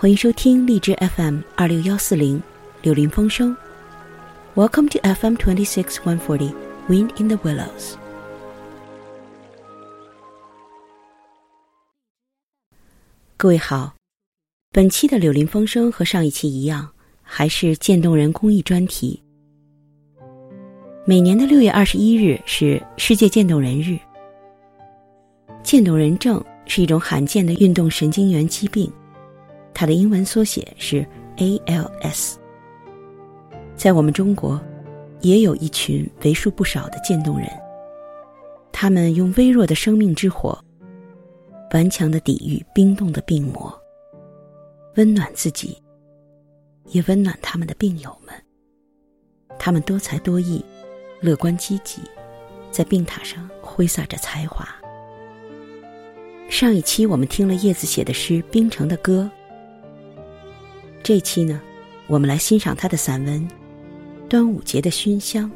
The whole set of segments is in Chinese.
欢迎收听荔枝 FM 二六幺四零柳林风声。Welcome to FM twenty six one forty Wind in the Willows。各位好，本期的柳林风声和上一期一样，还是渐冻人公益专题。每年的六月二十一日是世界渐冻人日。渐冻人症是一种罕见的运动神经元疾病。它的英文缩写是 ALS。在我们中国，也有一群为数不少的渐冻人。他们用微弱的生命之火，顽强的抵御冰冻的病魔，温暖自己，也温暖他们的病友们。他们多才多艺，乐观积极，在病榻上挥洒着才华。上一期我们听了叶子写的诗《冰城的歌》。这期呢，我们来欣赏他的散文《端午节的熏香》。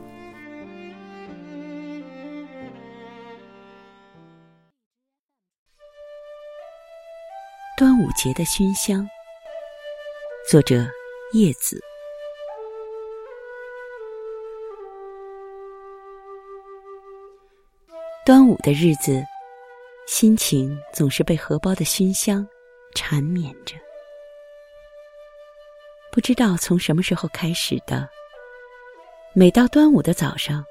端午节的熏香，作者叶子。端午的日子，心情总是被荷包的熏香缠绵着。不知道从什么时候开始的，每到端午的早上，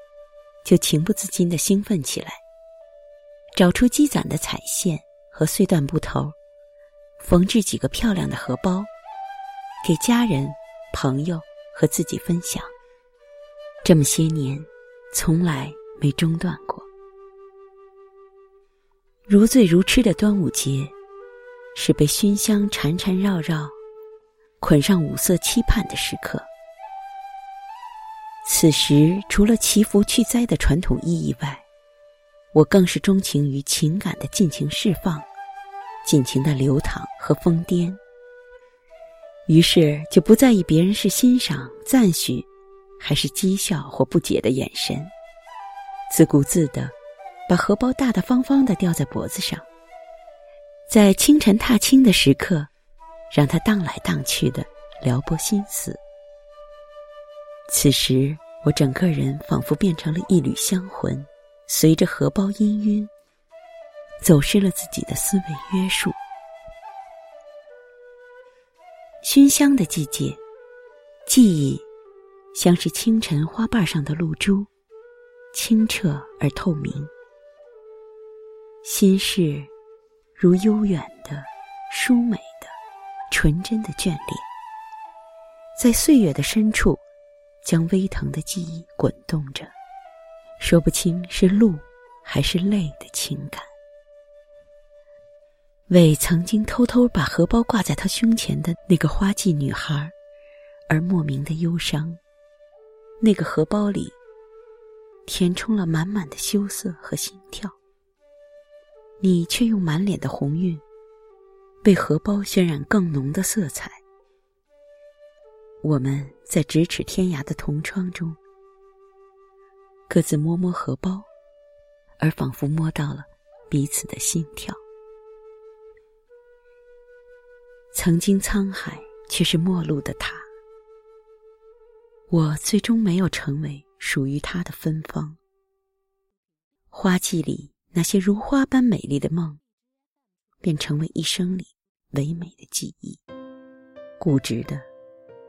就情不自禁的兴奋起来。找出积攒的彩线和碎断布头，缝制几个漂亮的荷包，给家人、朋友和自己分享。这么些年，从来没中断过。如醉如痴的端午节，是被熏香缠缠绕绕。捆上五色期盼的时刻，此时除了祈福去灾的传统意义外，我更是钟情于情感的尽情释放、尽情的流淌和疯癫。于是就不在意别人是欣赏、赞许，还是讥笑或不解的眼神，自顾自的把荷包大大方方的吊在脖子上，在清晨踏青的时刻。让它荡来荡去的撩拨心思。此时，我整个人仿佛变成了一缕香魂，随着荷包氤氲，走失了自己的思维约束。熏香的季节，记忆像是清晨花瓣上的露珠，清澈而透明；心事如悠远的、舒美。纯真的眷恋，在岁月的深处，将微疼的记忆滚动着，说不清是怒还是泪的情感。为曾经偷偷把荷包挂在他胸前的那个花季女孩，而莫名的忧伤。那个荷包里，填充了满满的羞涩和心跳。你却用满脸的红晕。被荷包渲染更浓的色彩。我们在咫尺天涯的同窗中，各自摸摸荷包，而仿佛摸到了彼此的心跳。曾经沧海，却是陌路的他。我最终没有成为属于他的芬芳。花季里那些如花般美丽的梦，便成为一生里。唯美的记忆，固执的，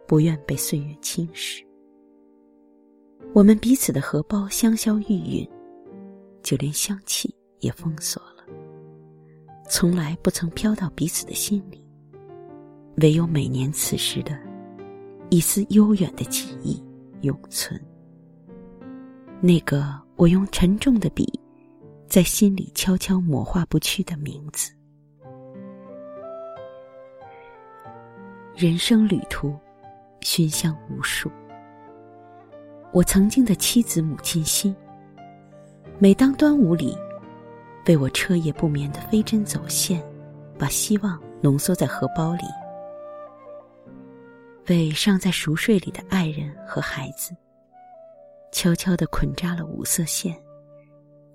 不愿被岁月侵蚀。我们彼此的荷包香消玉殒，就连香气也封锁了，从来不曾飘到彼此的心里。唯有每年此时的一丝悠远的记忆永存。那个我用沉重的笔，在心里悄悄抹画不去的名字。人生旅途，熏香无数。我曾经的妻子母亲心，每当端午里，为我彻夜不眠的飞针走线，把希望浓缩在荷包里；为尚在熟睡里的爱人和孩子，悄悄地捆扎了五色线，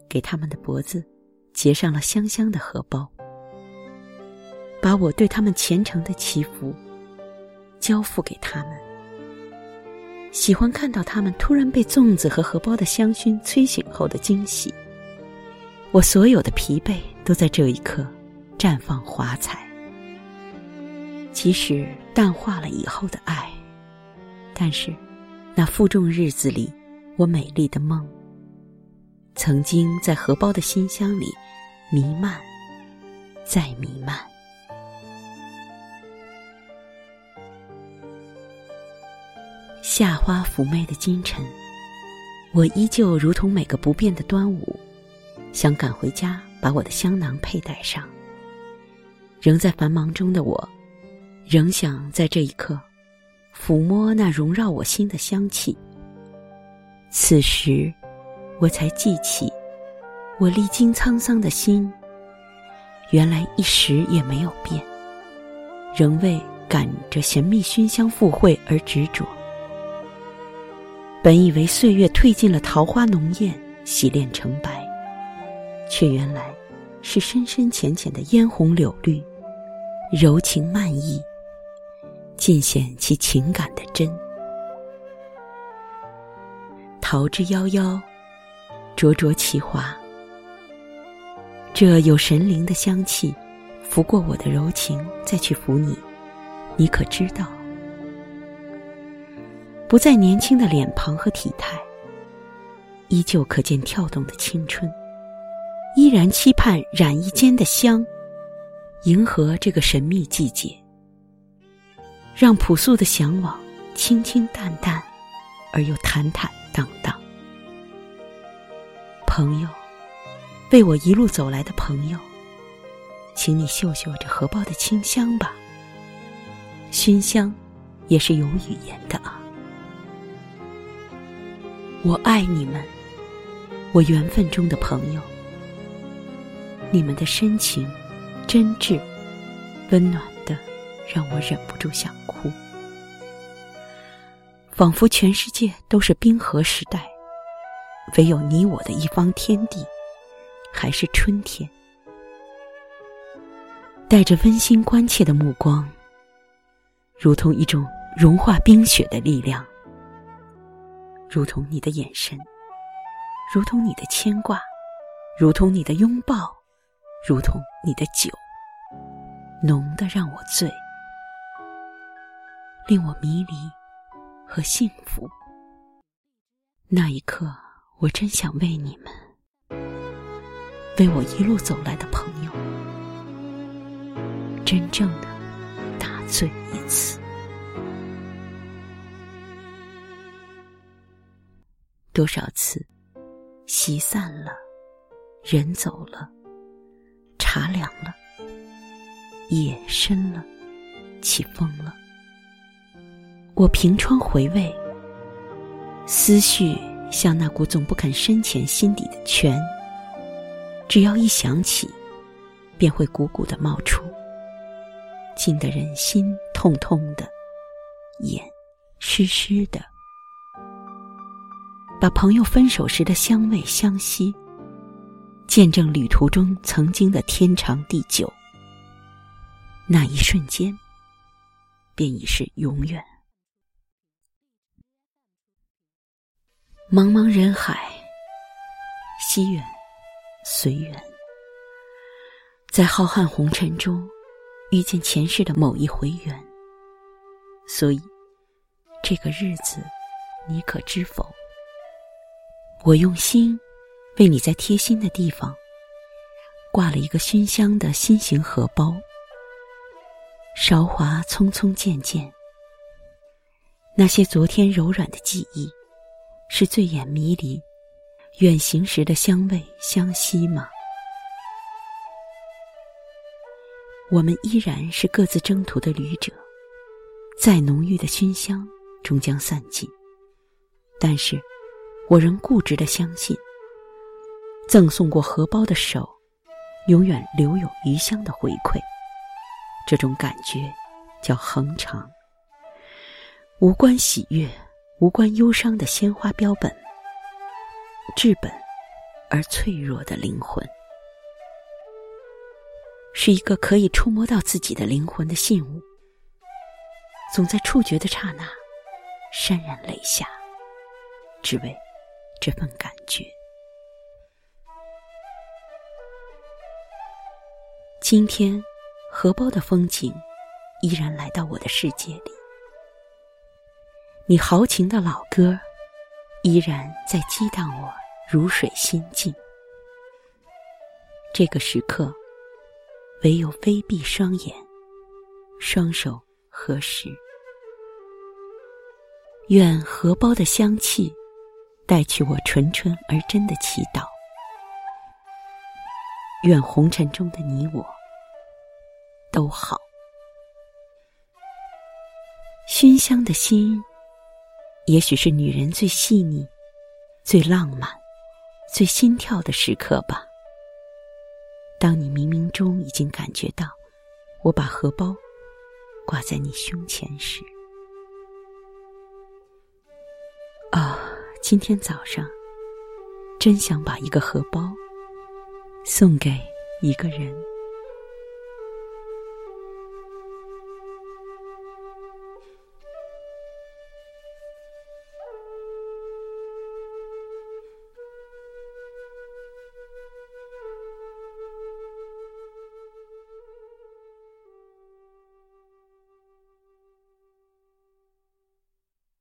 给他们的脖子结上了香香的荷包。把我对他们虔诚的祈福交付给他们。喜欢看到他们突然被粽子和荷包的香薰催醒后的惊喜。我所有的疲惫都在这一刻绽放华彩。即使淡化了以后的爱，但是那负重日子里，我美丽的梦，曾经在荷包的馨香里弥漫，再弥漫。夏花妩媚的今晨，我依旧如同每个不变的端午，想赶回家把我的香囊佩戴上。仍在繁忙中的我，仍想在这一刻抚摸那萦绕我心的香气。此时，我才记起，我历经沧桑的心，原来一时也没有变，仍为赶着神秘熏香赴会而执着。本以为岁月褪尽了桃花浓艳，洗炼成白，却原来是深深浅浅的嫣红柳绿，柔情漫溢，尽显其情感的真。桃之夭夭，灼灼其华。这有神灵的香气，拂过我的柔情，再去抚你，你可知道？不再年轻的脸庞和体态，依旧可见跳动的青春，依然期盼染衣间的香，迎合这个神秘季节，让朴素的向往清清淡淡，而又坦坦荡荡。朋友，为我一路走来的朋友，请你嗅嗅这荷包的清香吧。熏香，也是有语言的啊。我爱你们，我缘分中的朋友。你们的深情、真挚、温暖的，让我忍不住想哭。仿佛全世界都是冰河时代，唯有你我的一方天地，还是春天。带着温馨关切的目光，如同一种融化冰雪的力量。如同你的眼神，如同你的牵挂，如同你的拥抱，如同你的酒，浓的让我醉，令我迷离和幸福。那一刻，我真想为你们，为我一路走来的朋友，真正的大醉一次。多少次，席散了，人走了，茶凉了，夜深了，起风了。我凭窗回味，思绪像那股总不肯深潜心底的泉，只要一想起，便会鼓鼓的冒出，浸得人心痛痛的，眼湿湿的。把朋友分手时的香味相惜，见证旅途中曾经的天长地久。那一瞬间，便已是永远。茫茫人海，惜缘，随缘，在浩瀚红尘中遇见前世的某一回缘。所以，这个日子，你可知否？我用心，为你在贴心的地方挂了一个熏香的心形荷包。韶华匆匆渐渐，那些昨天柔软的记忆，是醉眼迷离、远行时的香味相惜吗？我们依然是各自征途的旅者，再浓郁的熏香终将散尽，但是。我仍固执的相信，赠送过荷包的手，永远留有余香的回馈。这种感觉叫恒长。无关喜悦，无关忧伤的鲜花标本，质本而脆弱的灵魂。是一个可以触摸到自己的灵魂的信物，总在触觉的刹那潸然泪下，只为这份感觉。今天，荷包的风景依然来到我的世界里，你豪情的老歌依然在激荡我如水心境。这个时刻，唯有微闭双眼，双手合十，愿荷包的香气带去我纯纯而真的祈祷。愿红尘中的你我都好。熏香的心，也许是女人最细腻、最浪漫、最心跳的时刻吧。当你冥冥中已经感觉到，我把荷包挂在你胸前时，今天早上真想把一个荷包送给一个人。